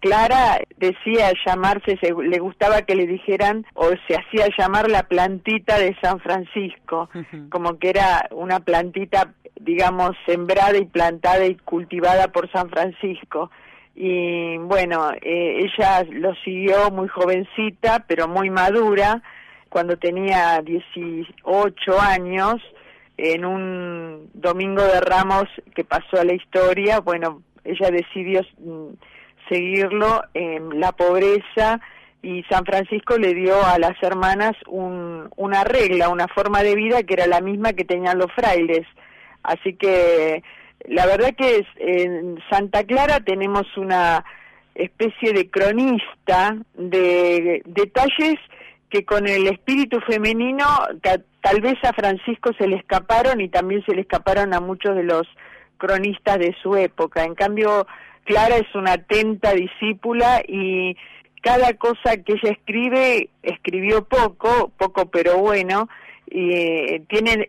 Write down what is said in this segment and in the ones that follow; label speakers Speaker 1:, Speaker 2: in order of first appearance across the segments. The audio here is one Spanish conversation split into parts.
Speaker 1: Clara decía llamarse, le gustaba que le dijeran o se hacía llamar la plantita de San Francisco, como que era una plantita, digamos, sembrada y plantada y cultivada por San Francisco. Y bueno, eh, ella lo siguió muy jovencita, pero muy madura, cuando tenía 18 años, en un domingo de Ramos que pasó a la historia, bueno, ella decidió mm, seguirlo en la pobreza y San Francisco le dio a las hermanas un, una regla, una forma de vida que era la misma que tenían los frailes. Así que la verdad que en Santa Clara tenemos una especie de cronista de detalles que con el espíritu femenino tal vez a Francisco se le escaparon y también se le escaparon a muchos de los cronistas de su época. En cambio, Clara es una atenta discípula y cada cosa que ella escribe, escribió poco, poco pero bueno, eh, tiene,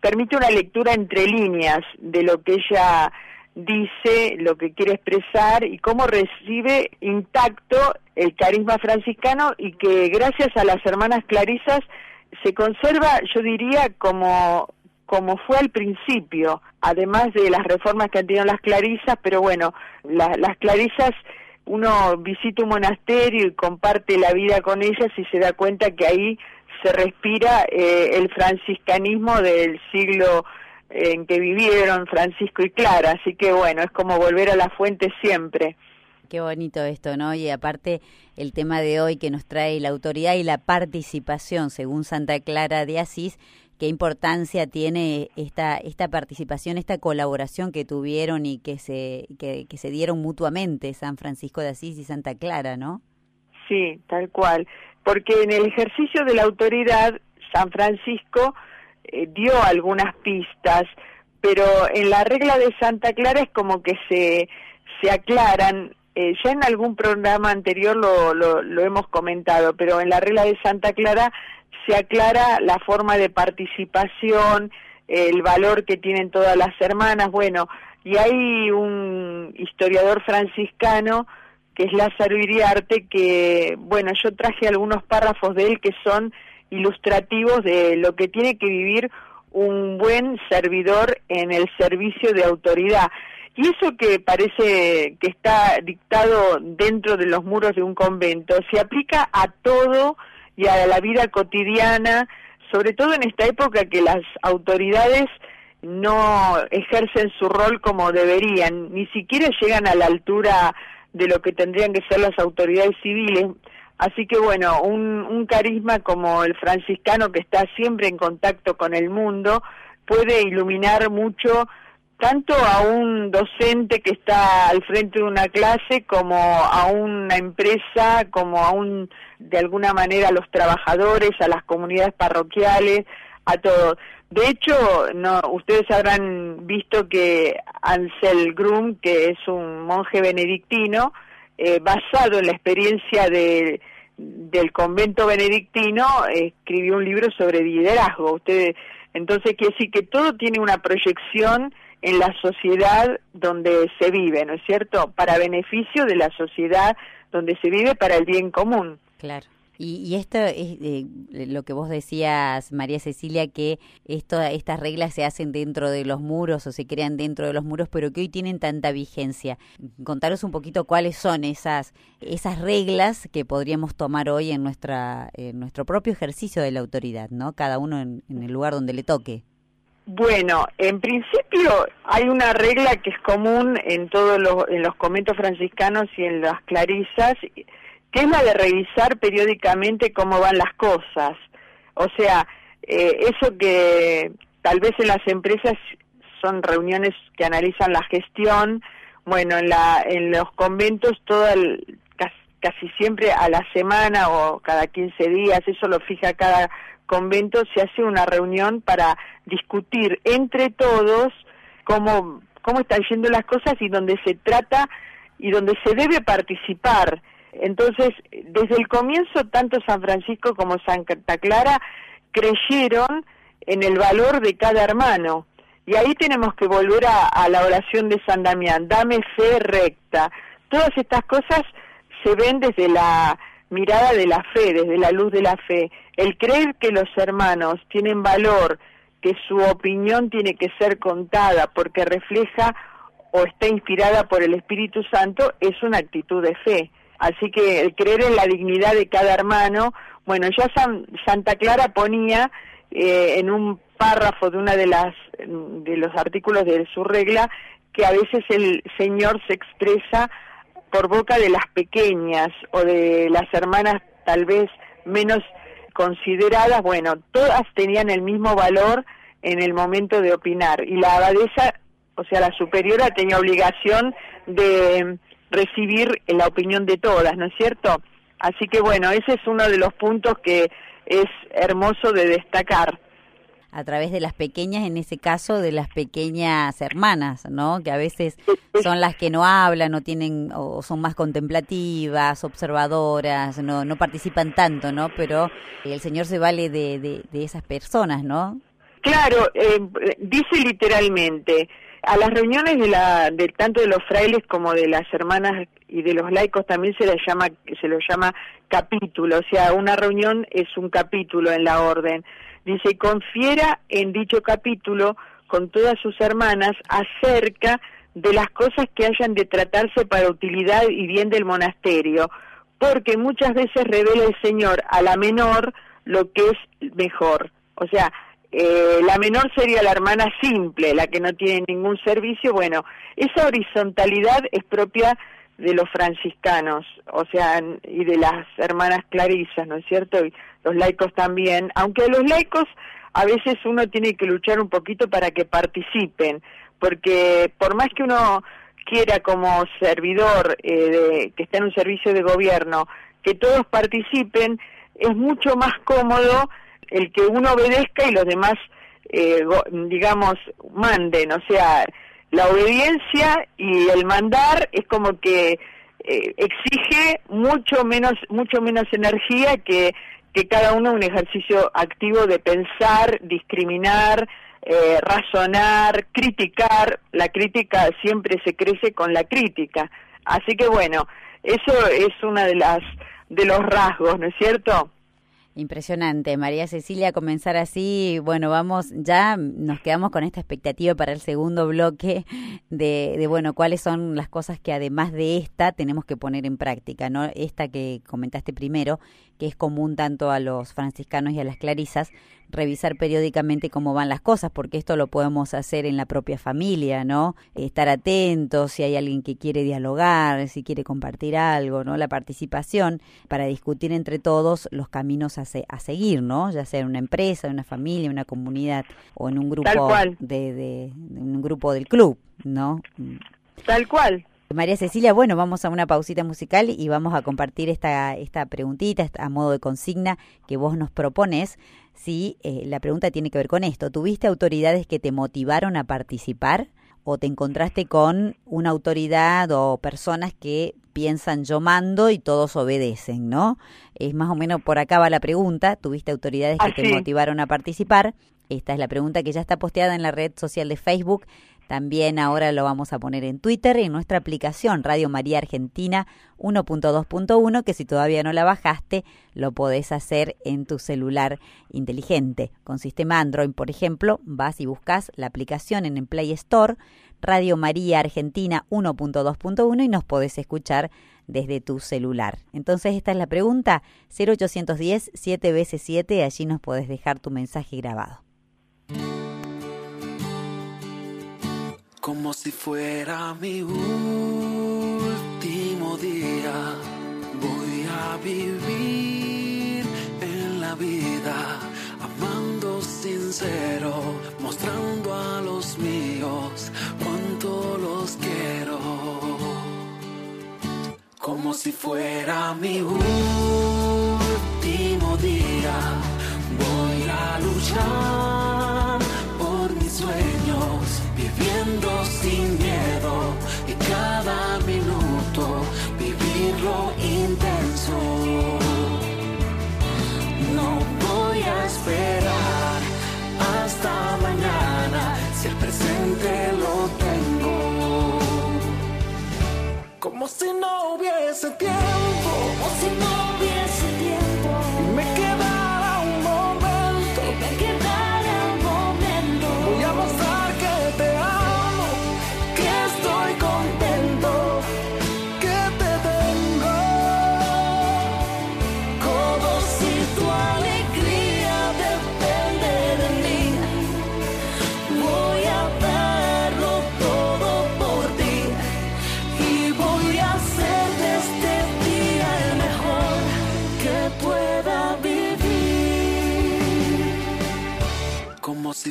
Speaker 1: permite una lectura entre líneas de lo que ella dice, lo que quiere expresar y cómo recibe intacto el carisma franciscano y que gracias a las hermanas Clarisas se conserva, yo diría, como como fue al principio, además de las reformas que han tenido las clarisas, pero bueno, las clarisas, uno visita un monasterio y comparte la vida con ellas y se da cuenta que ahí se respira eh, el franciscanismo del siglo en que vivieron Francisco y Clara, así que bueno, es como volver a la fuente siempre.
Speaker 2: Qué bonito esto, ¿no? Y aparte el tema de hoy que nos trae la autoridad y la participación, según Santa Clara de Asís, qué importancia tiene esta, esta participación, esta colaboración que tuvieron y que se, que, se dieron mutuamente San Francisco de Asís y Santa Clara, ¿no?
Speaker 1: Sí, tal cual. Porque en el ejercicio de la autoridad, San Francisco eh, dio algunas pistas, pero en la regla de Santa Clara es como que se, se aclaran. Eh, ya en algún programa anterior lo, lo hemos comentado, pero en la regla de Santa Clara se aclara la forma de participación, el valor que tienen todas las hermanas, bueno, y hay un historiador franciscano que es Lázaro Iriarte, que, bueno, yo traje algunos párrafos de él que son ilustrativos de lo que tiene que vivir un buen servidor en el servicio de autoridad. Y eso que parece que está dictado dentro de los muros de un convento, se aplica a todo y a la vida cotidiana, sobre todo en esta época que las autoridades no ejercen su rol como deberían, ni siquiera llegan a la altura de lo que tendrían que ser las autoridades civiles. Así que bueno, un, un carisma como el franciscano que está siempre en contacto con el mundo puede iluminar mucho tanto a un docente que está al frente de una clase como a una empresa, como a un, de alguna manera, a los trabajadores, a las comunidades parroquiales, a todos. De hecho, no, ustedes habrán visto que Ansel Grum, que es un monje benedictino, eh, basado en la experiencia de, del convento benedictino, escribió un libro sobre liderazgo. Ustedes, entonces quiere decir que todo tiene una proyección en la sociedad donde se vive, ¿no es cierto? Para beneficio de la sociedad donde se vive, para el bien común.
Speaker 2: Claro. Y, esto es eh, lo que vos decías, María Cecilia, que esto, estas reglas se hacen dentro de los muros o se crean dentro de los muros, pero que hoy tienen tanta vigencia. Contaros un poquito cuáles son esas, esas reglas que podríamos tomar hoy en, nuestra, en nuestro propio ejercicio de la autoridad, ¿no? Cada uno en el lugar donde le toque.
Speaker 1: Bueno, en principio hay una regla que es común en todos los, en los conventos franciscanos y en las clarisas, que es la de revisar periódicamente cómo van las cosas. O sea, eh, eso que tal vez en las empresas son reuniones que analizan la gestión, bueno, en, la, en los conventos todo casi, casi siempre a la semana o cada 15 días, eso lo fija cada convento se hace una reunión para discutir entre todos cómo, cómo están yendo las cosas y donde se trata y donde se debe participar. Entonces, desde el comienzo, tanto San Francisco como Santa Clara creyeron en el valor de cada hermano. Y ahí tenemos que volver a, a la oración de San Damián, dame fe recta. Todas estas cosas se ven desde la mirada de la fe, desde la luz de la fe. El creer que los hermanos tienen valor, que su opinión tiene que ser contada porque refleja o está inspirada por el Espíritu Santo, es una actitud de fe. Así que el creer en la dignidad de cada hermano, bueno, ya Santa Clara ponía eh, en un párrafo de una de las de los artículos de su regla que a veces el Señor se expresa por boca de las pequeñas o de las hermanas tal vez menos consideradas, bueno, todas tenían el mismo valor en el momento de opinar y la abadesa, o sea, la superiora tenía obligación de recibir la opinión de todas, ¿no es cierto? Así que bueno, ese es uno de los puntos que es hermoso de destacar
Speaker 2: a través de las pequeñas, en ese caso de las pequeñas hermanas, ¿no? Que a veces son las que no hablan o tienen o son más contemplativas, observadoras, no no participan tanto, ¿no? Pero el Señor se vale de, de, esas personas, ¿no?
Speaker 1: Claro, eh, dice literalmente a las reuniones de la de tanto de los frailes como de las hermanas y de los laicos también se les llama se lo llama capítulo, o sea, una reunión es un capítulo en la orden dice, confiera en dicho capítulo con todas sus hermanas acerca de las cosas que hayan de tratarse para utilidad y bien del monasterio, porque muchas veces revela el Señor a la menor lo que es mejor. O sea, eh, la menor sería la hermana simple, la que no tiene ningún servicio. Bueno, esa horizontalidad es propia de los franciscanos, o sea, y de las hermanas clarisas, ¿no es cierto? Y los laicos también, aunque los laicos a veces uno tiene que luchar un poquito para que participen, porque por más que uno quiera como servidor eh, que está en un servicio de gobierno, que todos participen, es mucho más cómodo el que uno obedezca y los demás, eh, digamos, manden, o sea, la obediencia y el mandar es como que eh, exige mucho menos mucho menos energía que que cada uno un ejercicio activo de pensar, discriminar, eh, razonar, criticar. La crítica siempre se crece con la crítica. Así que bueno, eso es una de las de los rasgos, ¿no es cierto?
Speaker 2: Impresionante, María Cecilia, comenzar así, bueno, vamos, ya nos quedamos con esta expectativa para el segundo bloque de, de, bueno, cuáles son las cosas que además de esta tenemos que poner en práctica, ¿no? Esta que comentaste primero, que es común tanto a los franciscanos y a las clarisas, revisar periódicamente cómo van las cosas, porque esto lo podemos hacer en la propia familia, ¿no? Estar atentos si hay alguien que quiere dialogar, si quiere compartir algo, ¿no? La participación para discutir entre todos los caminos a, a seguir, ¿no? Ya sea en una empresa, en una familia, en una comunidad o en un grupo de, de, un grupo del club, ¿no?
Speaker 1: Tal cual.
Speaker 2: María Cecilia, bueno, vamos a una pausita musical y vamos a compartir esta, esta preguntita a modo de consigna que vos nos propones. Sí, eh, la pregunta tiene que ver con esto. ¿Tuviste autoridades que te motivaron a participar o te encontraste con una autoridad o personas que piensan yo mando y todos obedecen, ¿no? Es más o menos por acá va la pregunta. ¿Tuviste autoridades que te motivaron a participar? Esta es la pregunta que ya está posteada en la red social de Facebook también ahora lo vamos a poner en Twitter y en nuestra aplicación Radio María Argentina 1.2.1, que si todavía no la bajaste, lo podés hacer en tu celular inteligente. Con sistema Android, por ejemplo, vas y buscas la aplicación en el Play Store, Radio María Argentina 1.2.1 y nos podés escuchar desde tu celular. Entonces esta es la pregunta 0810 7 veces 7, allí nos podés dejar tu mensaje grabado.
Speaker 3: Como si fuera mi último día. Voy a vivir en la vida, amando sincero, mostrando a los míos cuánto los quiero. Como si fuera mi último día, voy a luchar tengo. Como si no hubiese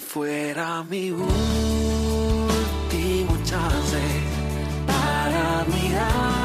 Speaker 4: fuera mi último chance para mirarte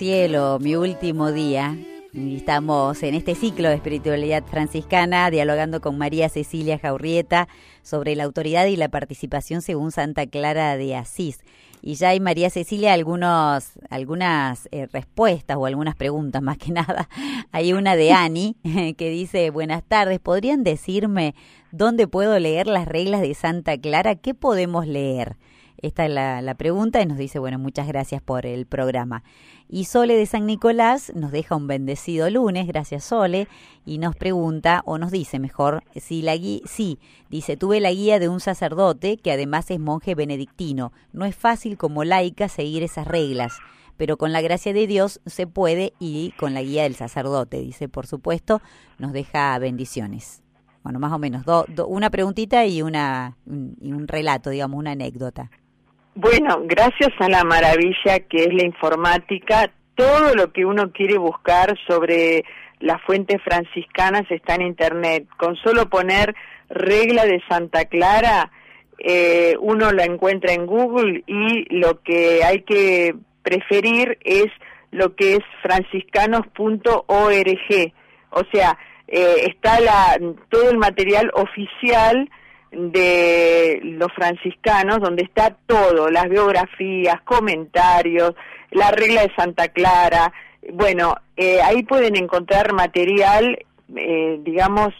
Speaker 2: cielo, mi último día. Estamos en este ciclo de espiritualidad franciscana dialogando con María Cecilia Jaurrieta sobre la autoridad y la participación según Santa Clara de Asís. Y ya hay María Cecilia algunos, algunas eh, respuestas o algunas preguntas más que nada. Hay una de Ani que dice, buenas tardes, ¿podrían decirme dónde puedo leer las reglas de Santa Clara? ¿Qué podemos leer? Esta es la, la, pregunta y nos dice, bueno, muchas gracias por el programa. Y Sole de San Nicolás nos deja un bendecido lunes, gracias Sole, y nos pregunta, o nos dice mejor, si la guía, sí, dice, tuve la guía de un sacerdote que además es monje benedictino. No es fácil como laica seguir esas reglas, pero con la gracia de Dios se puede y con la guía del sacerdote, dice, por supuesto, nos deja bendiciones. Bueno, más o menos, do, do, una preguntita y, una, un, y un relato, digamos, una anécdota.
Speaker 1: Bueno, gracias a la maravilla que es la informática, todo lo que uno quiere buscar sobre las fuentes franciscanas está en Internet. Con solo poner regla de Santa Clara, eh, uno la encuentra en Google y lo que hay que preferir es lo que es franciscanos.org. O sea, eh, está la, todo el material oficial de los franciscanos, donde está todo, las biografías, comentarios, la regla de Santa Clara. Bueno, eh, ahí pueden encontrar material, eh, digamos,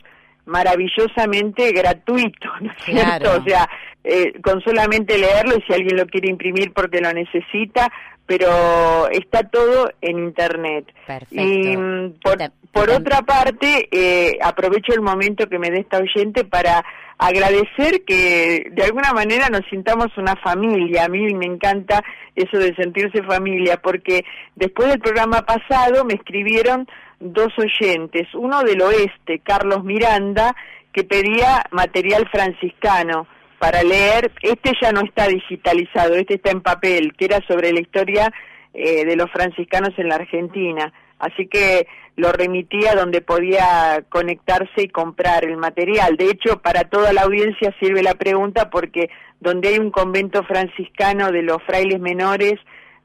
Speaker 1: maravillosamente gratuito, ¿no es cierto? O sea, eh, con solamente leerlo y si alguien lo quiere imprimir porque lo necesita, pero está todo en internet.
Speaker 2: Perfecto.
Speaker 1: Y mm, por, por otra parte, eh, aprovecho el momento que me dé esta oyente para agradecer que de alguna manera nos sintamos una familia. A mí me encanta eso de sentirse familia, porque después del programa pasado me escribieron dos oyentes, uno del oeste, Carlos Miranda, que pedía material franciscano para leer, este ya no está digitalizado, este está en papel, que era sobre la historia eh, de los franciscanos en la Argentina. Así que lo remitía donde podía conectarse y comprar el material. De hecho, para toda la audiencia sirve la pregunta porque donde hay un convento franciscano de los frailes menores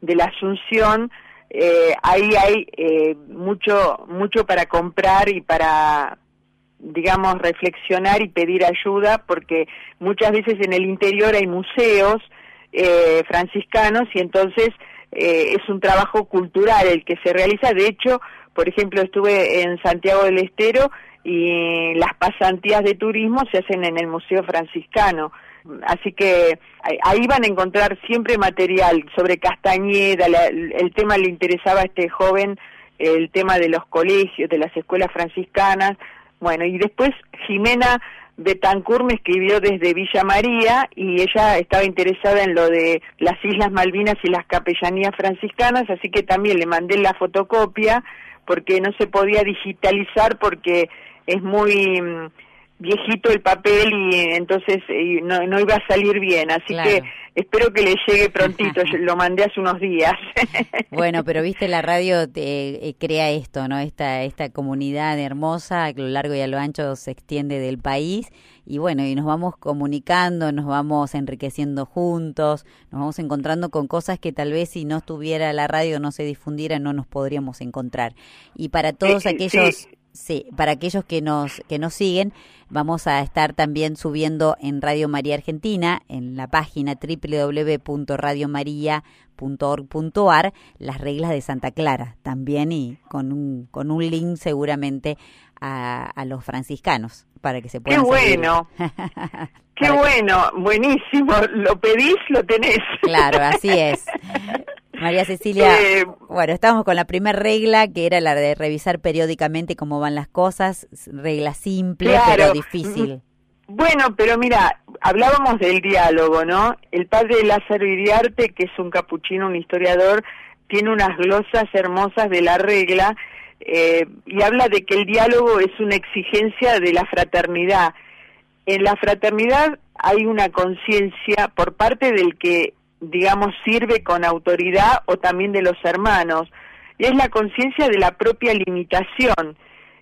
Speaker 1: de la Asunción, eh, ahí hay eh, mucho, mucho para comprar y para, digamos, reflexionar y pedir ayuda, porque muchas veces en el interior hay museos eh, franciscanos y entonces eh, es un trabajo cultural el que se realiza. De hecho, por ejemplo, estuve en Santiago del Estero y las pasantías de turismo se hacen en el Museo Franciscano. Así que ahí van a encontrar siempre material sobre Castañeda, el tema le interesaba a este joven, el tema de los colegios, de las escuelas franciscanas. Bueno, y después Jimena Betancourt me escribió desde Villa María y ella estaba interesada en lo de las Islas Malvinas y las capellanías franciscanas, así que también le mandé la fotocopia porque no se podía digitalizar porque es muy mm, viejito el papel y entonces eh, no, no iba a salir bien, así que espero que le llegue prontito, lo mandé hace unos días.
Speaker 2: bueno, pero viste, la radio te, eh, crea esto, ¿no? Esta, esta comunidad hermosa a lo largo y a lo ancho se extiende del país y bueno, y nos vamos comunicando, nos vamos enriqueciendo juntos, nos vamos encontrando con cosas que tal vez si no estuviera la radio, no se difundiera, no nos podríamos encontrar. Y para todos aquellos... Sí, para aquellos que nos, que nos siguen, vamos a estar también subiendo en Radio María Argentina, en la página www.radiomaria.org.ar, las reglas de Santa Clara, también y con un, con un link seguramente a, a los franciscanos, para que se puedan
Speaker 1: ¡Qué bueno! ¡Qué bueno! Buenísimo. Lo pedís, lo tenés.
Speaker 2: Claro, así es. María Cecilia, eh, bueno, estamos con la primera regla, que era la de revisar periódicamente cómo van las cosas, regla simple, pero difícil.
Speaker 1: Bueno, pero mira, hablábamos del diálogo, ¿no? El padre Lázaro Iriarte, que es un capuchino, un historiador, tiene unas glosas hermosas de la regla eh, y habla de que el diálogo es una exigencia de la fraternidad. En la fraternidad hay una conciencia por parte del que digamos, sirve con autoridad o también de los hermanos. Y es la conciencia de la propia limitación.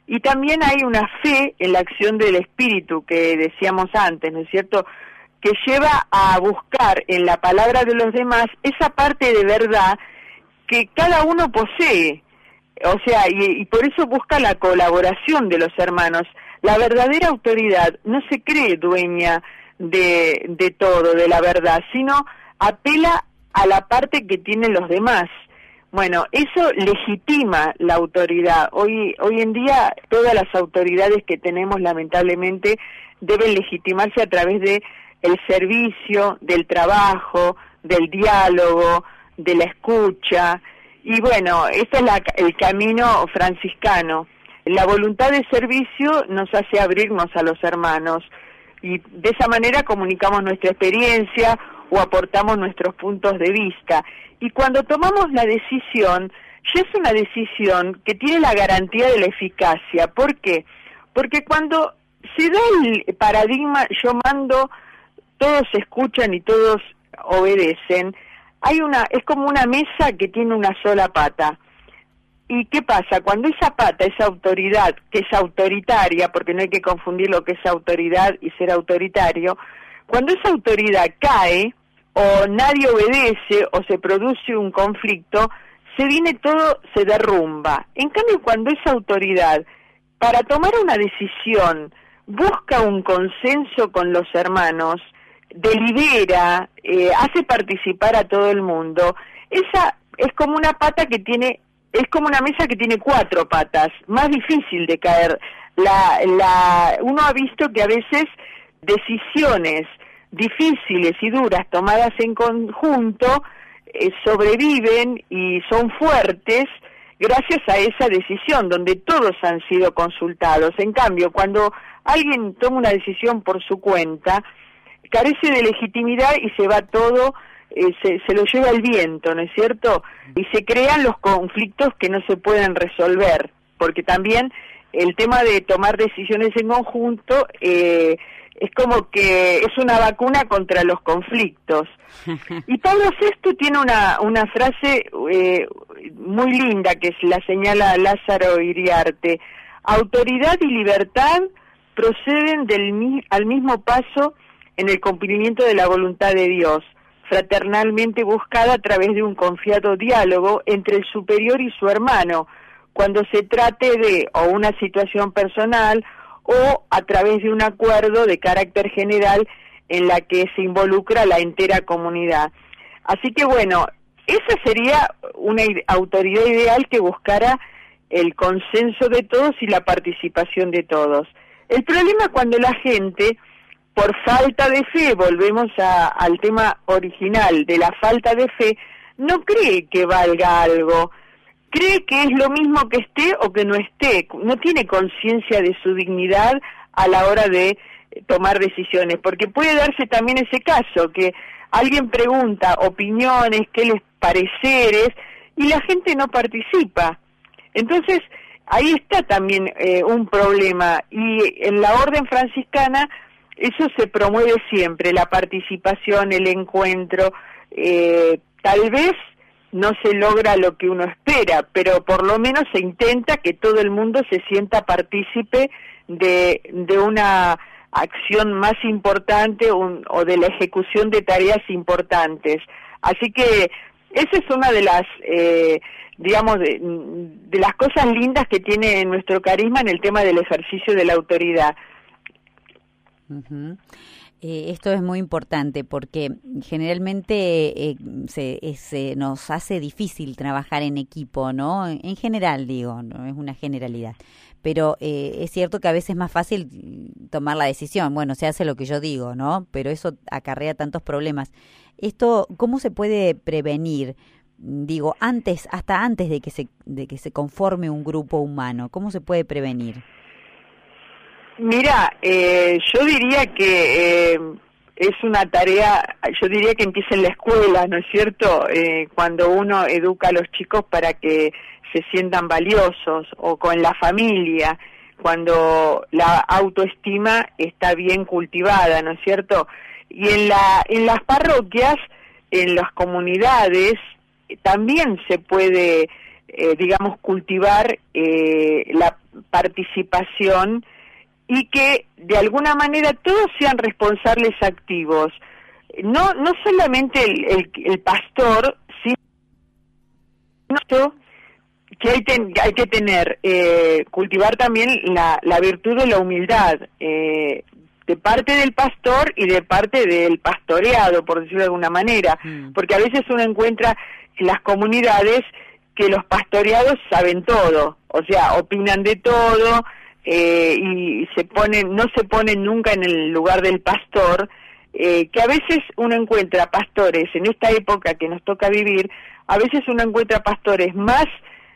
Speaker 1: Y también hay una fe en la acción del espíritu que decíamos antes, ¿no es cierto? Que lleva a buscar en la palabra de los demás esa parte de verdad que cada uno posee. O sea, y, y por eso busca la colaboración de los hermanos. La verdadera autoridad no se cree dueña de, de todo, de la verdad, sino apela a la parte que tienen los demás. Bueno, eso legitima la autoridad. Hoy, hoy en día todas las autoridades que tenemos lamentablemente deben legitimarse a través de el servicio, del trabajo, del diálogo, de la escucha. Y bueno, ese es el camino franciscano. La voluntad de servicio nos hace abrirnos a los hermanos y de esa manera comunicamos nuestra experiencia o aportamos nuestros puntos de vista. Y cuando tomamos la decisión, ya es una decisión que tiene la garantía de la eficacia. ¿Por qué? Porque cuando se da el paradigma yo mando, todos escuchan y todos obedecen, hay una, es como una mesa que tiene una sola pata. ¿Y qué pasa? Cuando esa pata, esa autoridad, que es autoritaria, porque no hay que confundir lo que es autoridad y ser autoritario, cuando esa autoridad cae, o nadie obedece o se produce un conflicto, se viene todo, se derrumba. En cambio, cuando esa autoridad, para tomar una decisión, busca un consenso con los hermanos, delibera, eh, hace participar a todo el mundo, esa es como una pata que tiene, es como una mesa que tiene cuatro patas, más difícil de caer. La, la, uno ha visto que a veces decisiones difíciles y duras tomadas en conjunto eh, sobreviven y son fuertes gracias a esa decisión donde todos han sido consultados. En cambio, cuando alguien toma una decisión por su cuenta, carece de legitimidad y se va todo, eh, se, se, lo lleva el viento, ¿no es cierto? Y se crean los conflictos que no se pueden resolver, porque también el tema de tomar decisiones en conjunto eh, es como que es una vacuna contra los conflictos. Y Pablo VI tiene una, una frase eh, muy linda que la señala Lázaro Iriarte. Autoridad y libertad proceden del, al mismo paso en el cumplimiento de la voluntad de Dios. fraternalmente buscada a través de un confiado diálogo entre el superior y su hermano, cuando se trate de o una situación personal o a través de un acuerdo de carácter general en la que se involucra la entera comunidad. Así que bueno, esa sería una autoridad ideal que buscara el consenso de todos y la participación de todos. El problema cuando la gente, por falta de fe, volvemos al tema original de la falta de fe, no cree que valga algo, cree que es lo mismo que esté o que no esté, no tiene conciencia de su dignidad a la hora de tomar decisiones, porque puede darse también ese caso, que alguien pregunta opiniones, qué les pareceres, y la gente no participa. Entonces, ahí está también eh, un problema, y en la orden franciscana eso se promueve siempre, la participación, el encuentro, eh, tal vez no se logra lo que uno espera, pero por lo menos se intenta que todo el mundo se sienta partícipe de, de una acción más importante o de la ejecución de tareas importantes. Así que esa es una de las, eh, digamos, de, las cosas lindas que tiene nuestro carisma en el tema del ejercicio de la autoridad.
Speaker 2: Eh, esto es muy importante porque generalmente eh, se, nos hace difícil trabajar en equipo, ¿no? En general, digo, no es una generalidad. Pero eh, es cierto que a veces es más fácil tomar la decisión. Bueno, se hace lo que yo digo, ¿no? Pero eso acarrea tantos problemas. Esto, ¿cómo se puede prevenir? Digo, antes, hasta antes de que se, de que se conforme un grupo humano, ¿cómo se puede prevenir?
Speaker 1: Mira, eh, yo diría que eh, es una tarea, yo diría que empieza en la escuela, ¿no es cierto? Eh, cuando uno educa a los chicos para que se sientan valiosos o con la familia, cuando la autoestima está bien cultivada, ¿no es cierto? Y en, la, en las parroquias, en las comunidades, también se puede, digamos, cultivar la participación y que de alguna manera todos sean responsables activos. No, no solamente el, el, pastor, sino que hay, hay que tener, eh, cultivar también la, la virtud de la humildad, eh, de parte del pastor y de parte del pastoreado, por decirlo de alguna manera, mm. porque a veces uno encuentra en las comunidades que los pastoreados saben todo, o sea, opinan de todo, eh, y se ponen, no se ponen nunca en el lugar del pastor, eh, que a veces uno encuentra pastores en esta época que nos toca vivir, a veces uno encuentra pastores más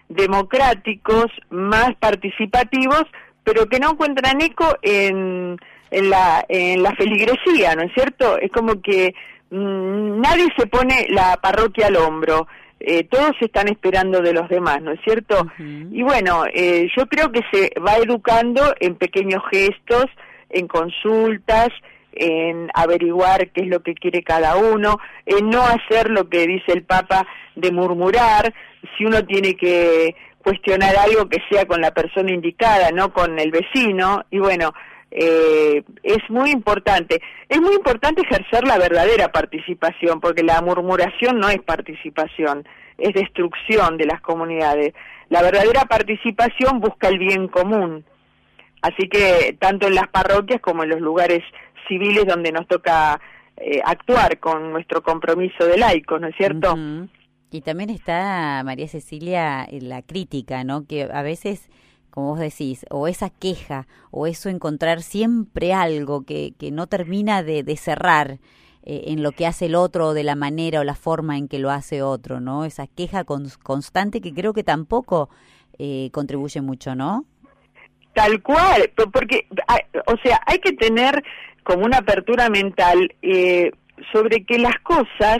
Speaker 1: democráticos, más participativos, pero que no encuentran eco en, en, la, en la feligresía, ¿no es cierto? Es como que mm, nadie se pone la parroquia al hombro. Eh, todos están esperando de los demás, ¿no es cierto? Y bueno, eh, yo creo que se va educando en pequeños gestos, en consultas, en averiguar qué es lo que quiere cada uno, en no hacer lo que dice el Papa de murmurar, si uno tiene que cuestionar algo que sea con la persona indicada, no con el vecino, y bueno, eh, es muy importante. Es muy importante ejercer la verdadera participación, porque la murmuración no es participación, es destrucción de las comunidades. La verdadera participación busca el bien común. Así que tanto en las parroquias como en los lugares civiles donde nos toca eh, actuar con nuestro compromiso de laico, ¿no es cierto?
Speaker 2: Y también está, María Cecilia, la crítica, ¿no? Que a veces como vos decís, o esa queja, o eso encontrar siempre algo que, que no termina de, de cerrar eh, en lo que hace el otro, o de la manera o la forma en que lo hace otro, ¿no? Esa queja constante que creo que tampoco eh, contribuye mucho, ¿no?
Speaker 1: Tal cual, porque, o sea, hay que tener como una apertura mental eh, sobre que las cosas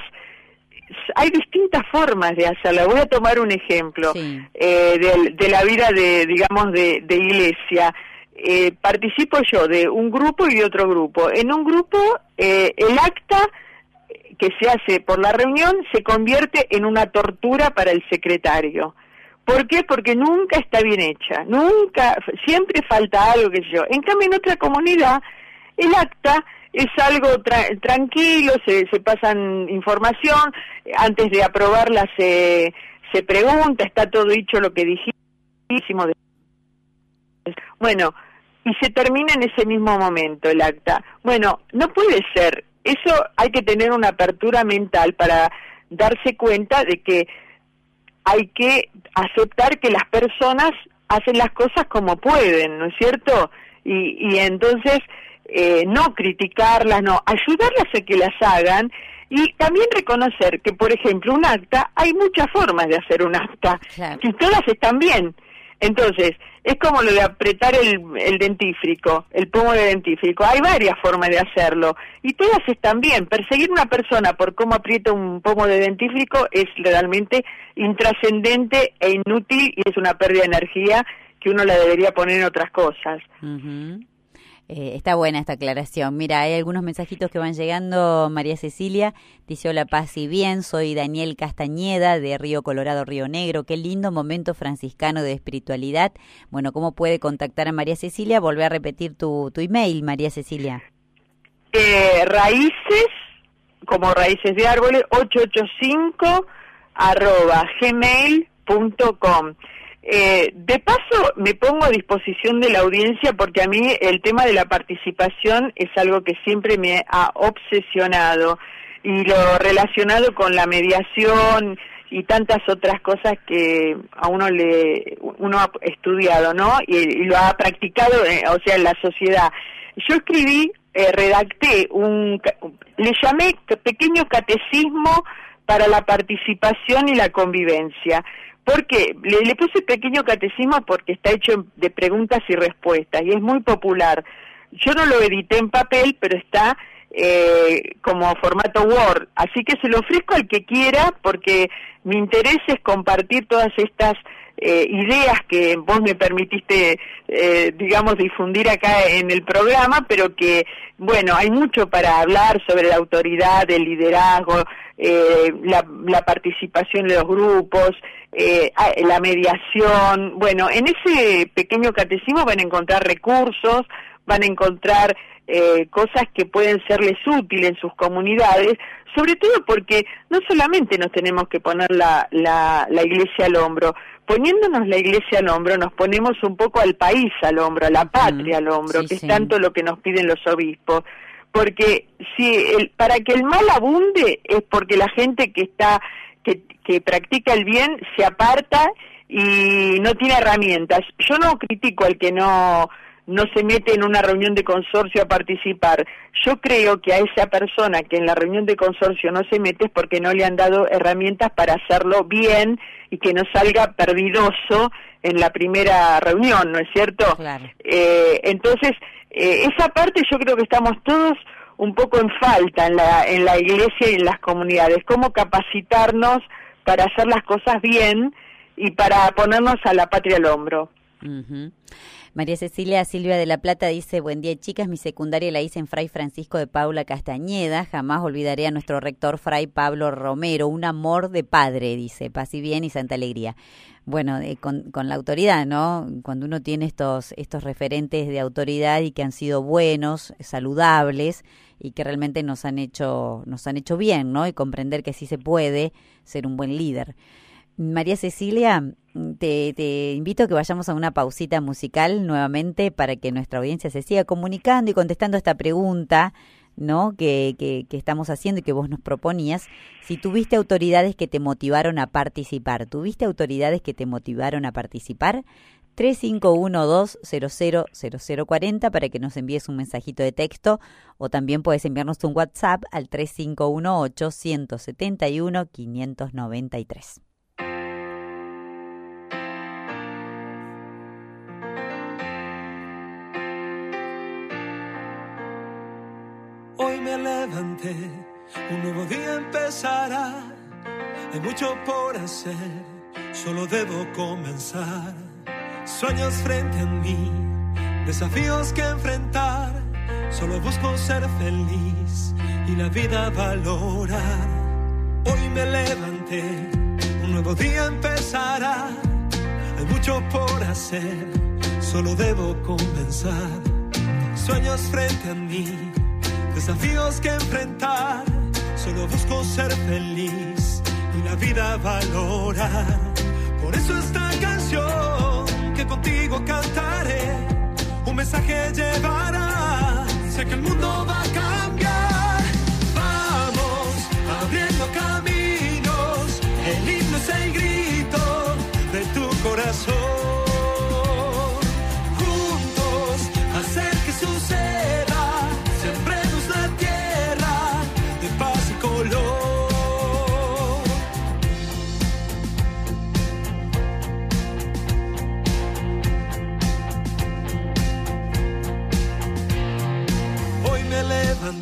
Speaker 1: hay distintas formas de hacerla. Voy a tomar un ejemplo eh, de, la vida de, digamos, de, iglesia. Eh, participo yo de un grupo y de otro grupo. En un grupo, eh, el acta que se hace por la reunión se convierte en una tortura para el secretario. ¿Por qué? Porque nunca está bien hecha, nunca, siempre falta algo que yo. En cambio, en otra comunidad, el acta es algo tra- tranquilo, se, se pasan información, antes de aprobarla se, se pregunta, está todo dicho lo que dijimos. Bueno, y se termina en ese mismo momento el acta. Bueno, no puede ser. Eso hay que tener una apertura mental para darse cuenta de que hay que aceptar que las personas hacen las cosas como pueden, ¿no es cierto? Y, y entonces eh, no criticarlas, no, ayudarlas a que las hagan y también reconocer que, por ejemplo, un acta, hay muchas formas de hacer un acta,
Speaker 2: Claro.
Speaker 1: y todas están bien. Entonces, es como lo de apretar el, el dentífrico, el pomo de dentífrico. Hay varias formas de hacerlo y todas están bien. Perseguir una persona por cómo aprieta un pomo de dentífrico es realmente intrascendente e inútil y es una pérdida de energía que uno la debería poner en otras cosas.
Speaker 2: Eh, está buena esta aclaración. Mira, hay algunos mensajitos que van llegando. María Cecilia dice: Hola, paz y bien. Soy Daniel Castañeda de Río Colorado, Río Negro. Qué lindo momento franciscano de espiritualidad. Bueno, ¿cómo puede contactar a María Cecilia? Volvé a repetir tu, tu email, María Cecilia.
Speaker 1: Eh, raíces, como raíces de árboles, 885 arroba gmail.com. Eh, de paso, me pongo a disposición de la audiencia porque a mí el tema de la participación es algo que siempre me ha obsesionado y lo relacionado con la mediación y tantas otras cosas que a uno le uno ha estudiado, ¿no? Y, lo ha practicado, eh, o sea, en la sociedad. Yo escribí, eh, redacté un, le llamé pequeño catecismo para la participación y la convivencia. Porque le, le puse pequeño catecismo porque está hecho de preguntas y respuestas y es muy popular. Yo no lo edité en papel, pero está eh, como formato Word. Así que se lo ofrezco al que quiera porque mi interés es compartir todas estas eh, ideas que vos me permitiste, eh, digamos, difundir acá en el programa, pero que, bueno, hay mucho para hablar sobre la autoridad, el liderazgo, eh, la, participación de los grupos, eh, la mediación. Bueno, en ese pequeño catecismo van a encontrar recursos, van a encontrar eh, cosas que pueden serles útiles en sus comunidades, sobre todo porque no solamente nos tenemos que poner la, la, la iglesia al hombro, poniéndonos la iglesia al hombro nos ponemos un poco al país al hombro, a la patria al hombro,
Speaker 2: sí,
Speaker 1: que
Speaker 2: sí.
Speaker 1: es tanto lo que nos piden los obispos. Porque si el, para que el mal abunde es porque la gente que está que, que practica el bien se aparta y no tiene herramientas. Yo no critico al que no no se mete en una reunión de consorcio a participar. Yo creo que a esa persona que en la reunión de consorcio no se mete es porque no le han dado herramientas para hacerlo bien y que no salga perdidoso en la primera reunión, ¿no es cierto?
Speaker 2: Claro.
Speaker 1: Eh, entonces, eh, esa parte yo creo que estamos todos un poco en falta en la, en la iglesia y en las comunidades, cómo capacitarnos para hacer las cosas bien y para ponernos a la patria al hombro.
Speaker 2: María Cecilia Silvia de la Plata dice, buen día chicas, mi secundaria la hice en Fray Francisco de Paula Castañeda, jamás olvidaré a nuestro rector Fray Pablo Romero, un amor de padre, dice, paz y bien y santa alegría. Bueno, eh, con, con la autoridad, ¿no? Cuando uno tiene estos, estos referentes de autoridad y que han sido buenos, saludables y que realmente nos han hecho, nos han hecho bien, ¿no? Y comprender que sí se puede ser un buen líder. María Cecilia, te, invito a que vayamos a una pausita musical nuevamente para que nuestra audiencia se siga comunicando y contestando esta pregunta ¿no? Que, que, que, estamos haciendo y que vos nos proponías. Si tuviste autoridades que te motivaron a participar, ¿tuviste autoridades que te motivaron a participar? 3512000040 para que nos envíes un mensajito de texto o también puedes enviarnos un WhatsApp al
Speaker 5: 3518 171 593. Un nuevo día empezará. Hay mucho por hacer, solo debo comenzar. Sueños frente a mí, desafíos que enfrentar. Solo busco ser feliz y la vida valorar. Hoy me levanté, un nuevo día empezará. Hay mucho por hacer, solo debo comenzar. Sueños frente a mí desafíos que enfrentar. Solo busco ser feliz y la vida valorar. Por eso esta canción que contigo cantaré, un mensaje llevará. Sé que el mundo va a cambiar.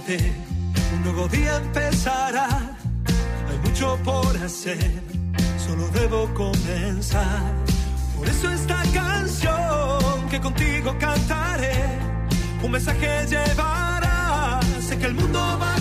Speaker 5: Un nuevo día empezará. Hay mucho por hacer, solo debo comenzar. Por eso esta canción que contigo cantaré, un mensaje llevará. Sé que el mundo va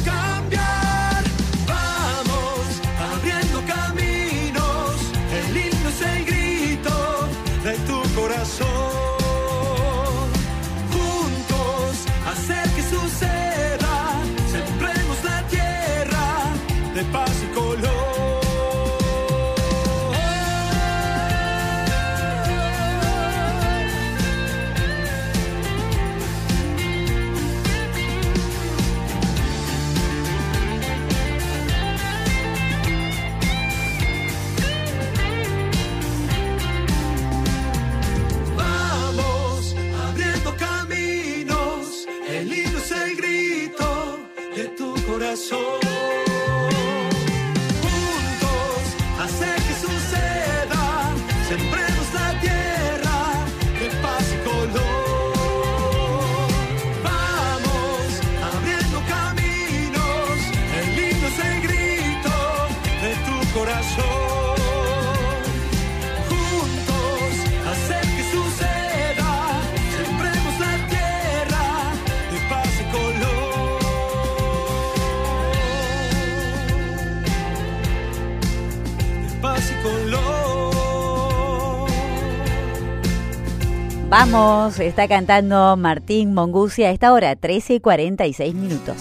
Speaker 5: Vamos,
Speaker 2: está cantando Martín Mongucia a esta hora, 13 y 46 minutos.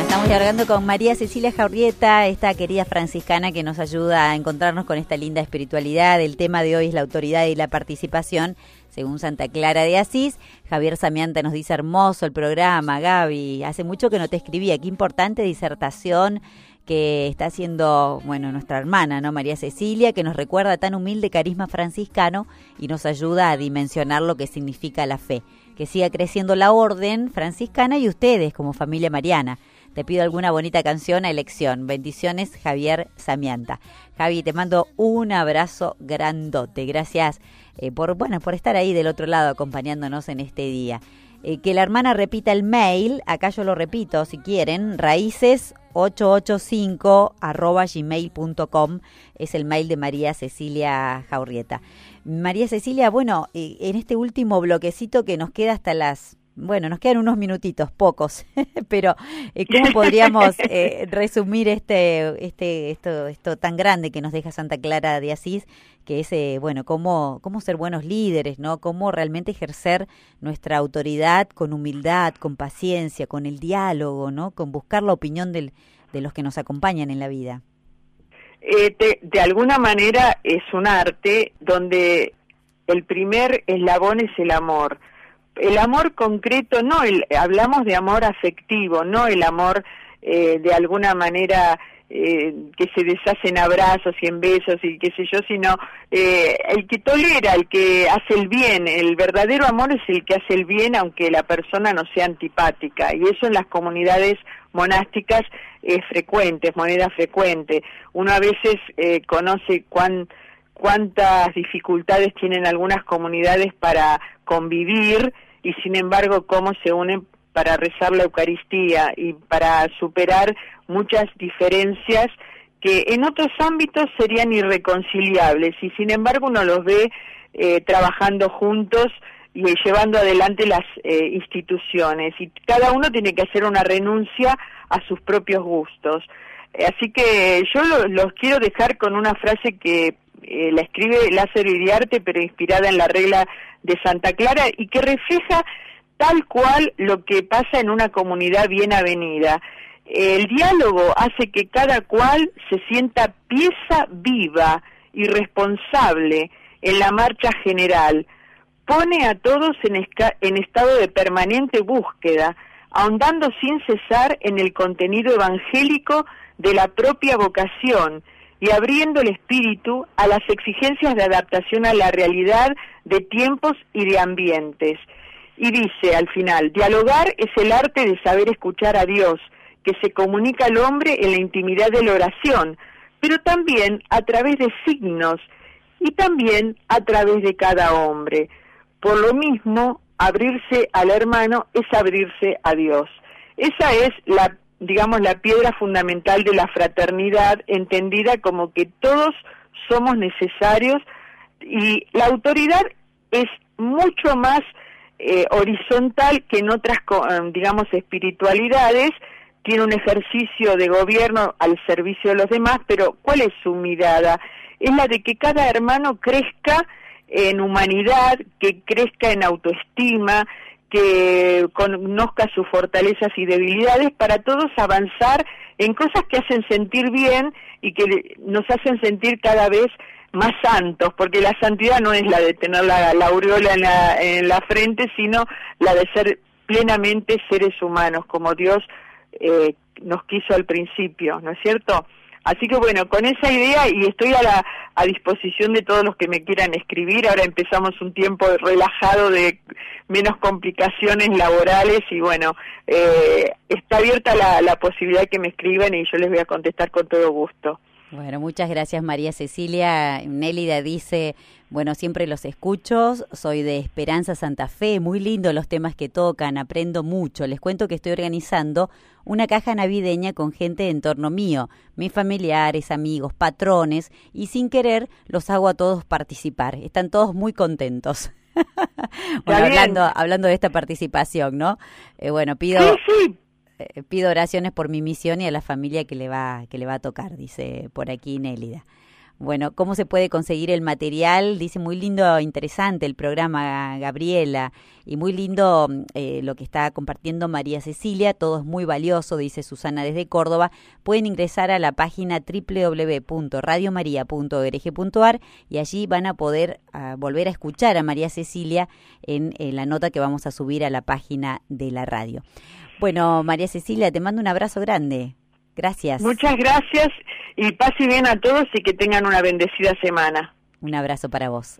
Speaker 2: Estamos dialogando con María Cecilia Jaurrieta, esta querida franciscana que nos ayuda a encontrarnos con esta linda espiritualidad. El tema de hoy es la autoridad y la participación, según Santa Clara de Asís. Javier Samianta nos dice hermoso el programa, Gaby. Hace mucho que no te escribía, qué importante disertación que está haciendo, bueno, nuestra hermana, ¿no? María Cecilia, que nos recuerda tan humilde carisma franciscano y nos ayuda a dimensionar lo que significa la fe. Que siga creciendo la orden franciscana y ustedes como familia mariana. Te pido alguna bonita canción a elección. Bendiciones, Javier Samianta. Javi, te mando un abrazo grandote. Gracias eh, por, bueno, por estar ahí del otro lado acompañándonos en este día. Eh, que la hermana repita el mail, acá yo lo repito si quieren, raíces 885 arroba gmail.com es el mail de María Cecilia Jaurrieta. María Cecilia, bueno, eh, en este último bloquecito que nos queda hasta las bueno, nos quedan unos minutitos, pocos, pero eh, ¿cómo podríamos eh, resumir este, este, esto, esto tan grande que nos deja Santa Clara de Asís, que es, eh, bueno, cómo, cómo ser buenos líderes, ¿no? Cómo realmente ejercer nuestra autoridad con humildad, con paciencia, con el diálogo, ¿no? Con buscar la opinión del, de los que nos acompañan en la vida.
Speaker 1: Eh, de, alguna manera es un arte donde el primer eslabón es el amor el amor concreto, no, el, hablamos de amor afectivo, no el amor eh, de alguna manera eh, que se deshace en abrazos y en besos y qué sé yo, sino eh, el que tolera, el que hace el bien. El verdadero amor es el que hace el bien aunque la persona no sea antipática. Y eso en las comunidades monásticas es frecuente, es moneda frecuente. Uno a veces eh, conoce cuán cuántas dificultades tienen algunas comunidades para convivir y sin embargo cómo se unen para rezar la Eucaristía y para superar muchas diferencias que en otros ámbitos serían irreconciliables y sin embargo uno los ve eh, trabajando juntos y llevando adelante las eh, instituciones y cada uno tiene que hacer una renuncia a sus propios gustos. Así que yo lo, los quiero dejar con una frase que eh, la escribe Lázaro Iriarte, pero inspirada en la regla de Santa Clara y que refleja tal cual lo que pasa en una comunidad bien avenida. El diálogo hace que cada cual se sienta pieza viva y responsable en la marcha general. Pone a todos en, en estado de permanente búsqueda, ahondando sin cesar en el contenido evangélico de la propia vocación y abriendo el espíritu a las exigencias de adaptación a la realidad de tiempos y de ambientes. Y dice al final, dialogar es el arte de saber escuchar a Dios, que se comunica al hombre en la intimidad de la oración, pero también a través de signos y también a través de cada hombre. Por lo mismo, abrirse al hermano es abrirse a Dios. Esa es la, digamos, la piedra fundamental de la fraternidad, entendida como que todos somos necesarios y la autoridad es mucho más eh, horizontal que en otras, eh, digamos, espiritualidades, tiene un ejercicio de gobierno al servicio de los demás, pero ¿cuál es su mirada? Es la de que cada hermano crezca en humanidad, que crezca en autoestima, que conozca sus fortalezas y debilidades para todos avanzar en cosas que hacen sentir bien y que nos hacen sentir cada vez más santos, porque la santidad no es la de tener la, aureola en la, en la frente, sino la de ser plenamente seres humanos, como Dios eh, nos quiso al principio, ¿no es cierto? Así que bueno, con esa idea y estoy a, la, a disposición de todos los que me quieran escribir. Ahora empezamos un tiempo relajado de menos complicaciones laborales y bueno, eh, está abierta la, la posibilidad que me escriban y yo les voy a contestar con todo gusto.
Speaker 2: Bueno, muchas gracias María Cecilia. Nélida dice, bueno, siempre los escucho, soy de Esperanza Santa Fe, muy lindo los temas que tocan, aprendo mucho. Les cuento que estoy organizando una caja navideña con gente en torno mío, mis familiares, amigos, patrones, y sin querer los hago a todos participar. Están todos muy contentos. bueno, hablando, hablando de esta participación, ¿no? Eh, bueno, pido...
Speaker 1: Sí, sí
Speaker 2: eh, pido oraciones por mi misión y a la familia que le va, que le va a tocar, dice por aquí Nélida. Bueno, ¿cómo se puede conseguir el material? Dice muy lindo, interesante el programa Gabriela y muy lindo eh, lo que está compartiendo María Cecilia, todo es muy valioso, dice Susana desde Córdoba. Pueden ingresar a la página www.radiomaria.org.ar y allí van a poder volver a escuchar a María Cecilia en la nota que vamos a subir a la página de la radio. Bueno, María Cecilia, te mando un abrazo grande. Gracias.
Speaker 1: Muchas gracias y pase bien a todos y que tengan una bendecida semana.
Speaker 2: Un abrazo para vos.